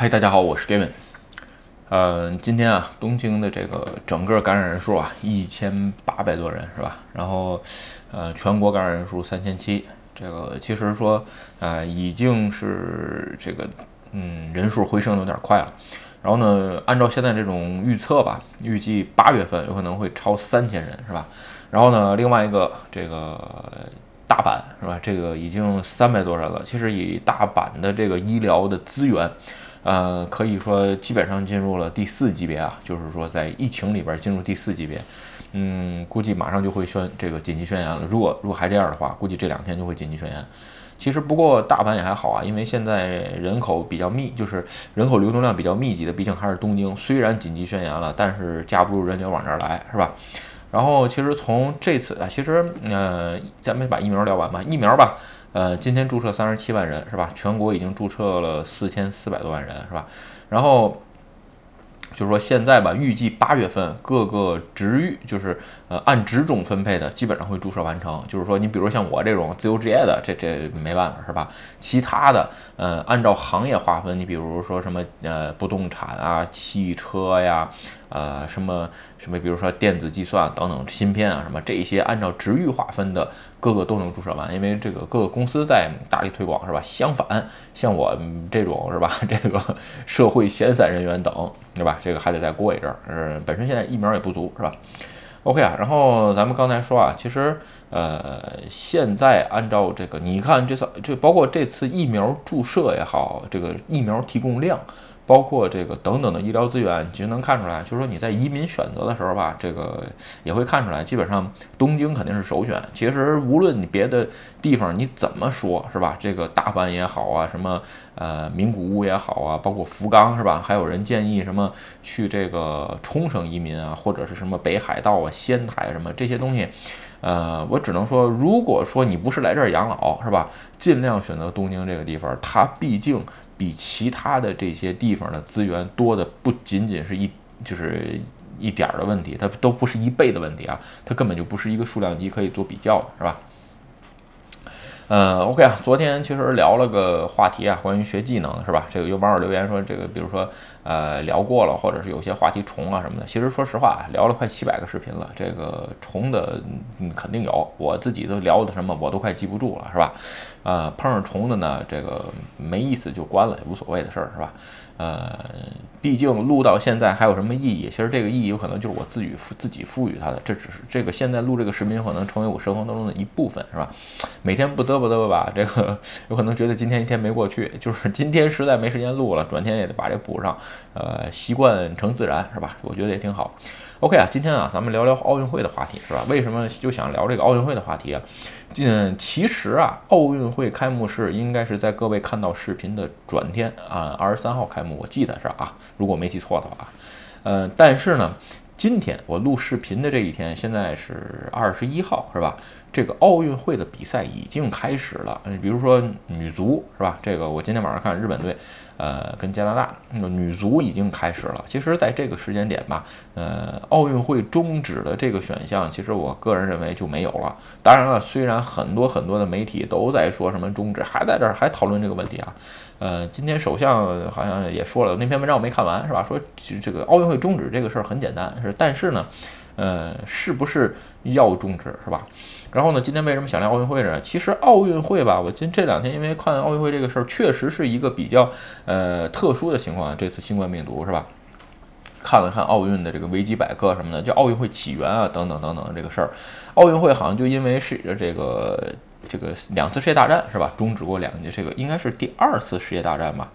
嗨，大家好，我是 Gavin。呃，今天啊，东京的这个整个感染人数啊，一千八百多人是吧？然后，呃，全国感染人数三千七。这个其实说，呃，已经是这个，嗯，人数回升有点快了。然后呢，按照现在这种预测吧，预计八月份有可能会超三千人是吧？然后呢，另外一个这个大阪是吧？这个已经三百多人了。其实以大阪的这个医疗的资源，呃，可以说基本上进入了第四级别啊，就是说在疫情里边进入第四级别。嗯，估计马上就会宣这个紧急宣言了。如果如果还这样的话，估计这两天就会紧急宣言。其实不过大阪也还好啊，因为现在人口比较密，就是人口流动量比较密集的，毕竟还是东京。虽然紧急宣言了，但是架不住人流往这儿来，是吧？然后其实从这次啊，其实呃，咱们把疫苗聊完吧。疫苗吧，呃，今天注册三十七万人，是吧？全国已经注册了四千四百多万人，是吧？然后。就是说现在吧，预计八月份各个职域就是呃按职种分配的，基本上会注册完成。就是说你比如像我这种自由职业的，这这没办法是吧？其他的呃按照行业划分，你比如说什么呃不动产啊、汽车呀。呃，什么什么，比如说电子计算等等芯片啊，什么这些按照职域划分的，各个都能注射完，因为这个各个公司在大力推广，是吧？相反，像我这种是吧，这个社会闲散人员等，对吧？这个还得再过一阵儿，呃，本身现在疫苗也不足，是吧？OK 啊，然后咱们刚才说啊，其实呃，现在按照这个，你看这次这包括这次疫苗注射也好，这个疫苗提供量。包括这个等等的医疗资源，其实能看出来，就是说你在移民选择的时候吧，这个也会看出来，基本上东京肯定是首选。其实无论你别的地方你怎么说，是吧？这个大阪也好啊，什么呃名古屋也好啊，包括福冈是吧？还有人建议什么去这个冲绳移民啊，或者是什么北海道啊、仙台什么这些东西，呃，我只能说，如果说你不是来这儿养老，是吧？尽量选择东京这个地方，它毕竟。比其他的这些地方的资源多的不仅仅是一就是一点儿的问题，它都不是一倍的问题啊，它根本就不是一个数量级可以做比较的，是吧？呃，OK 啊，昨天其实聊了个话题啊，关于学技能是吧？这个有网友留言说，这个比如说呃聊过了，或者是有些话题重啊什么的。其实说实话，聊了快七百个视频了，这个重的肯定有，我自己都聊的什么我都快记不住了，是吧？呃，碰上虫子呢，这个没意思就关了，也无所谓的事儿，是吧？呃，毕竟录到现在还有什么意义？其实这个意义有可能就是我自己赋自己赋予它的，这只是这个现在录这个视频可能成为我生活当中的一部分，是吧？每天不嘚啵嘚啵吧，这个有可能觉得今天一天没过去，就是今天实在没时间录了，转天也得把这补上。呃，习惯成自然，是吧？我觉得也挺好。OK 啊，今天啊，咱们聊聊奥运会的话题，是吧？为什么就想聊这个奥运会的话题啊？嗯，其实啊，奥运会开幕式应该是在各位看到视频的转天啊，二十三号开幕，我记得是啊，如果没记错的话。呃，但是呢，今天我录视频的这一天，现在是二十一号，是吧？这个奥运会的比赛已经开始了。比如说女足，是吧？这个我今天晚上看日本队。呃，跟加拿大那个女足已经开始了。其实，在这个时间点吧，呃，奥运会终止的这个选项，其实我个人认为就没有了。当然了，虽然很多很多的媒体都在说什么终止，还在这儿还讨论这个问题啊。呃，今天首相好像也说了，那篇文章我没看完，是吧？说这个奥运会终止这个事儿很简单，是，但是呢。呃，是不是要终止是吧？然后呢，今天为什么想聊奥运会呢？其实奥运会吧，我今这两天因为看奥运会这个事儿，确实是一个比较呃特殊的情况。这次新冠病毒是吧？看了看奥运的这个维基百科什么的，叫奥运会起源啊等等等等这个事儿。奥运会好像就因为是这个这个两次世界大战是吧？终止过两届，这个应该是第二次世界大战吧？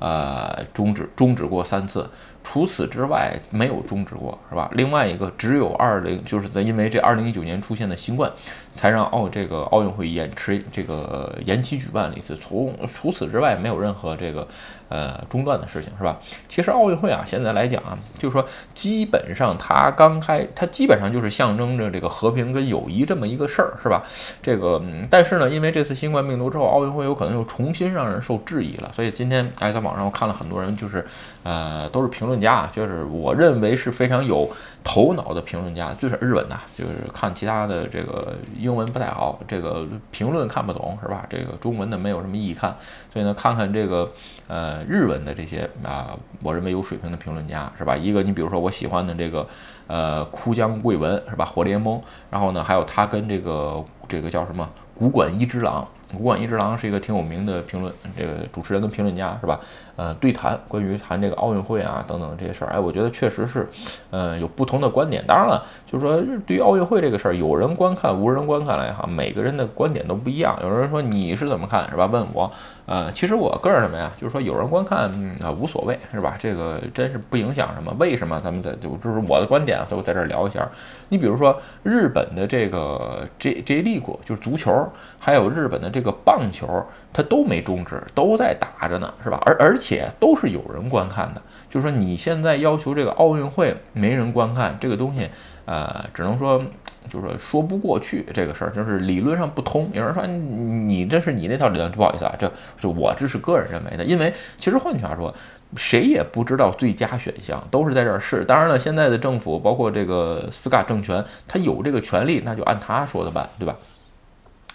呃，终止终止过三次。除此之外没有终止过，是吧？另外一个只有二零，就是在因为这二零一九年出现的新冠，才让奥这个奥运会延迟这个延期举办了一次。从除此之外，没有任何这个呃中断的事情，是吧？其实奥运会啊，现在来讲啊，就是说基本上它刚开，它基本上就是象征着这个和平跟友谊这么一个事儿，是吧？这个嗯但是呢，因为这次新冠病毒之后，奥运会有可能又重新让人受质疑了。所以今天哎，在网上我看了很多人，就是呃都是评评论。家就是我认为是非常有头脑的评论家，最是日本的，就是看其他的这个英文不太好，这个评论看不懂，是吧？这个中文的没有什么意义看，所以呢，看看这个呃日文的这些啊，我认为有水平的评论家，是吧？一个你比如说我喜欢的这个呃枯江贵文，是吧？火联盟，然后呢，还有他跟这个这个叫什么古馆一之郎。武馆一之郎是一个挺有名的评论，这个主持人跟评论家是吧？呃，对谈关于谈这个奥运会啊等等这些事儿，哎，我觉得确实是，呃，有不同的观点。当然了，就是说对于奥运会这个事儿，有人观看，无人观看来哈，每个人的观点都不一样。有人说你是怎么看，是吧？问我。呃，其实我个人什么呀，就是说有人观看啊无所谓，是吧？这个真是不影响什么。为什么？咱们在就就是我的观点，所以我在这儿聊一下。你比如说日本的这个 J J League 就是足球，还有日本的这个棒球，它都没终止，都在打着呢，是吧？而而且都是有人观看的。就是说你现在要求这个奥运会没人观看这个东西，呃，只能说。就是说说不过去这个事儿，就是理论上不通。有人说你这是你那套理论，不好意思啊，这是我这是个人认为的。因为其实换句话说，谁也不知道最佳选项，都是在这儿试。当然了，现在的政府包括这个斯卡政权，他有这个权利，那就按他说的办，对吧？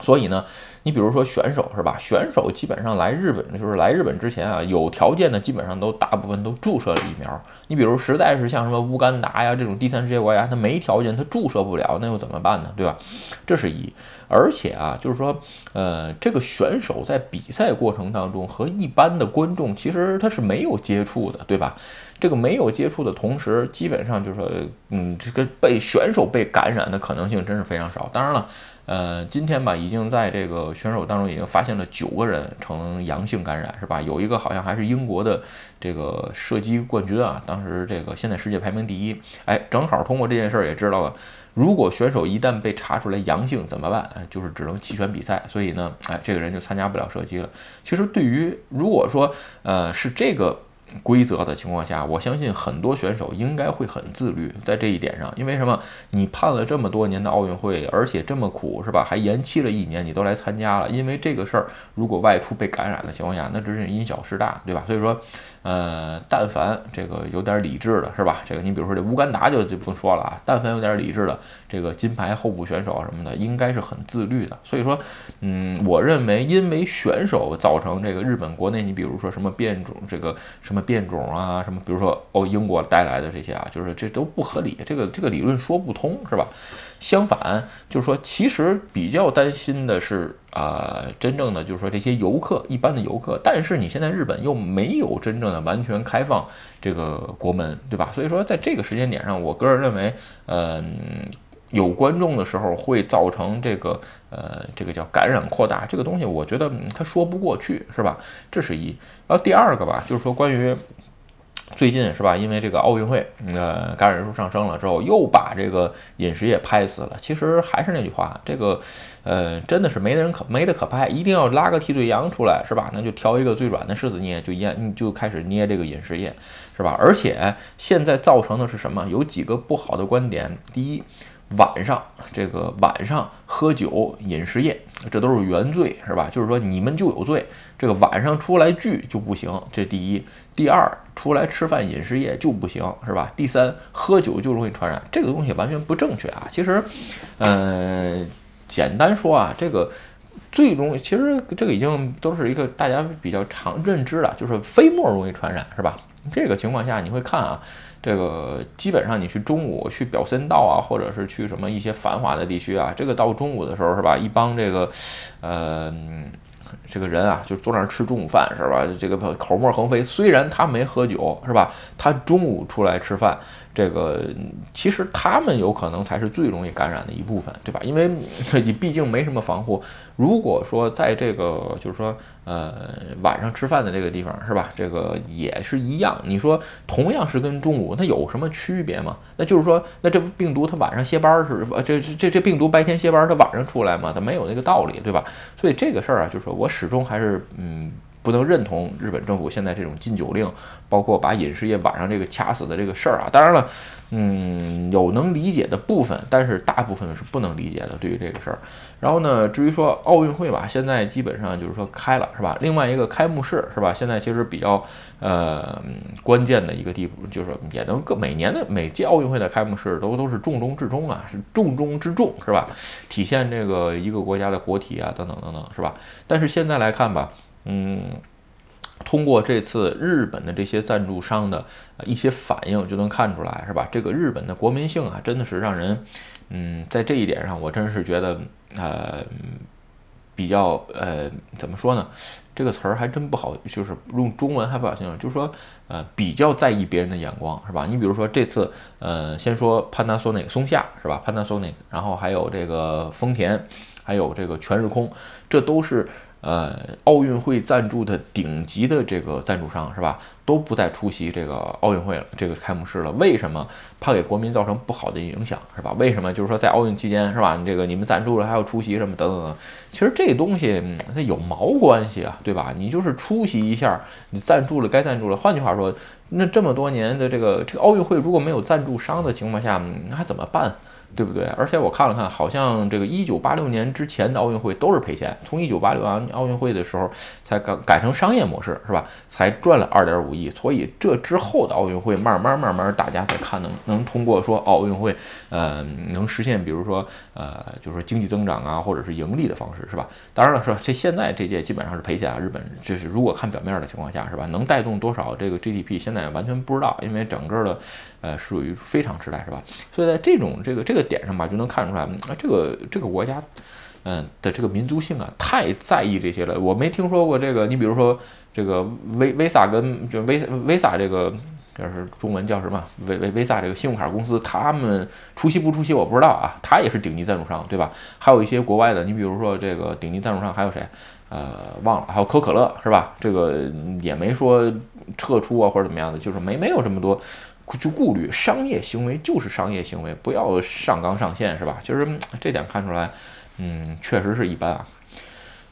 所以呢，你比如说选手是吧？选手基本上来日本，就是来日本之前啊，有条件的基本上都大部分都注射了疫苗。你比如实在是像什么乌干达呀这种第三世界国家，他没条件，他注射不了，那又怎么办呢？对吧？这是一。而且啊，就是说，呃，这个选手在比赛过程当中和一般的观众其实他是没有接触的，对吧？这个没有接触的同时，基本上就是说，嗯，这个被选手被感染的可能性真是非常少。当然了。呃，今天吧，已经在这个选手当中已经发现了九个人呈阳性感染，是吧？有一个好像还是英国的这个射击冠军啊，当时这个现在世界排名第一。哎，正好通过这件事儿也知道了，如果选手一旦被查出来阳性怎么办？哎，就是只能弃权比赛。所以呢，哎，这个人就参加不了射击了。其实对于如果说呃是这个。规则的情况下，我相信很多选手应该会很自律在这一点上。因为什么？你盼了这么多年的奥运会，而且这么苦，是吧？还延期了一年，你都来参加了。因为这个事儿，如果外出被感染的情况下，那真是因小失大，对吧？所以说。呃，但凡这个有点理智的，是吧？这个你比如说这乌干达就就不说了啊。但凡有点理智的，这个金牌候补选手什么的，应该是很自律的。所以说，嗯，我认为因为选手造成这个日本国内，你比如说什么变种，这个什么变种啊，什么比如说哦英国带来的这些啊，就是这都不合理，这个这个理论说不通，是吧？相反，就是说，其实比较担心的是，啊，真正的就是说这些游客，一般的游客。但是你现在日本又没有真正的完全开放这个国门，对吧？所以说，在这个时间点上，我个人认为，嗯，有观众的时候会造成这个，呃，这个叫感染扩大，这个东西，我觉得他说不过去，是吧？这是一。然后第二个吧，就是说关于。最近是吧？因为这个奥运会，呃，感染人数上升了之后，又把这个饮食业拍死了。其实还是那句话，这个，呃，真的是没人可没得可拍，一定要拉个替罪羊出来，是吧？那就挑一个最软的柿子捏，就捏，就开始捏这个饮食业，是吧？而且现在造成的是什么？有几个不好的观点。第一。晚上这个晚上喝酒饮食业，这都是原罪，是吧？就是说你们就有罪，这个晚上出来聚就不行。这第一，第二，出来吃饭饮食业就不行，是吧？第三，喝酒就容易传染，这个东西完全不正确啊。其实，嗯，简单说啊，这个最容，其实这个已经都是一个大家比较常认知了，就是飞沫容易传染，是吧？这个情况下你会看啊。这个基本上你去中午去表参道啊，或者是去什么一些繁华的地区啊，这个到中午的时候是吧？一帮这个，呃，这个人啊，就坐那儿吃中午饭是吧？这个口沫横飞，虽然他没喝酒是吧？他中午出来吃饭。这个其实他们有可能才是最容易感染的一部分，对吧？因为你 毕竟没什么防护。如果说在这个就是说呃晚上吃饭的这个地方是吧？这个也是一样。你说同样是跟中午，它有什么区别吗？那就是说，那这病毒它晚上歇班是吧这这这病毒白天歇班，它晚上出来吗？它没有那个道理，对吧？所以这个事儿啊，就是说我始终还是嗯。不能认同日本政府现在这种禁酒令，包括把饮食业晚上这个掐死的这个事儿啊。当然了，嗯，有能理解的部分，但是大部分是不能理解的。对于这个事儿，然后呢，至于说奥运会吧，现在基本上就是说开了，是吧？另外一个开幕式，是吧？现在其实比较呃关键的一个地步，就是也能各每年的每届奥运会的开幕式都都是重中之重啊，是重中之重，是吧？体现这个一个国家的国体啊，等等等等，是吧？但是现在来看吧。嗯，通过这次日本的这些赞助商的一些反应，就能看出来，是吧？这个日本的国民性啊，真的是让人，嗯，在这一点上，我真是觉得，呃，比较，呃，怎么说呢？这个词儿还真不好，就是用中文还不好形容，就是说，呃，比较在意别人的眼光，是吧？你比如说这次，呃，先说 Panasonic 松下，是吧？Panasonic，然后还有这个丰田，还有这个全日空，这都是。呃，奥运会赞助的顶级的这个赞助商是吧，都不再出席这个奥运会了，这个开幕式了。为什么？怕给国民造成不好的影响是吧？为什么？就是说在奥运期间是吧，你这个你们赞助了还要出席什么等等等。其实这东西它有毛关系啊，对吧？你就是出席一下，你赞助了该赞助了。换句话说，那这么多年的这个这个奥运会如果没有赞助商的情况下，那还怎么办？对不对？而且我看了看，好像这个一九八六年之前的奥运会都是赔钱，从一九八六年奥运会的时候才改改成商业模式，是吧？才赚了二点五亿。所以这之后的奥运会，慢慢慢慢，大家才看能能通过说奥运会，呃，能实现，比如说呃，就是经济增长啊，或者是盈利的方式，是吧？当然了，是吧？这现在这届基本上是赔钱啊。日本这是如果看表面的情况下，是吧？能带动多少这个 GDP，现在完全不知道，因为整个的。呃，属于非常时代是吧？所以在这种这个这个点上吧，就能看出来，啊，这个这个国家，嗯的这个民族性啊，太在意这些了。我没听说过这个，你比如说这个威威萨跟就威威萨这个，就是中文叫什么？威威威萨这个信用卡公司，他们出席不出席我不知道啊。他也是顶级赞助商，对吧？还有一些国外的，你比如说这个顶级赞助商还有谁？呃，忘了，还有可口可乐是吧？这个也没说撤出啊或者怎么样的，就是没没有这么多。就顾虑商业行为就是商业行为，不要上纲上线，是吧？其实这点看出来，嗯，确实是一般啊。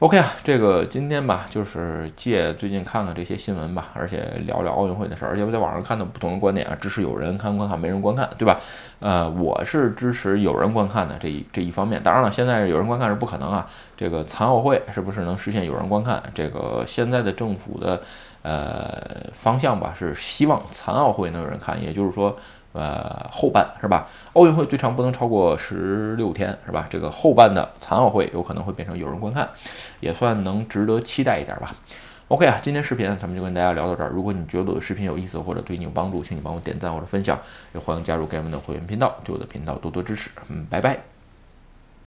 OK 啊，这个今天吧，就是借最近看看这些新闻吧，而且聊聊奥运会的事儿，而且我在网上看到不同的观点啊，支持有人看观看，没人观看，对吧？呃，我是支持有人观看的这一这一方面。当然了，现在有人观看是不可能啊。这个残奥会是不是能实现有人观看？这个现在的政府的呃方向吧，是希望残奥会能有人看，也就是说。呃，后半是吧？奥运会最长不能超过十六天，是吧？这个后半的残奥会有可能会变成有人观看，也算能值得期待一点吧。OK 啊，今天视频咱们就跟大家聊到这儿。如果你觉得我的视频有意思或者对你有帮助，请你帮我点赞或者分享，也欢迎加入 Game 的会员频道，对我的频道多多支持。嗯，拜拜。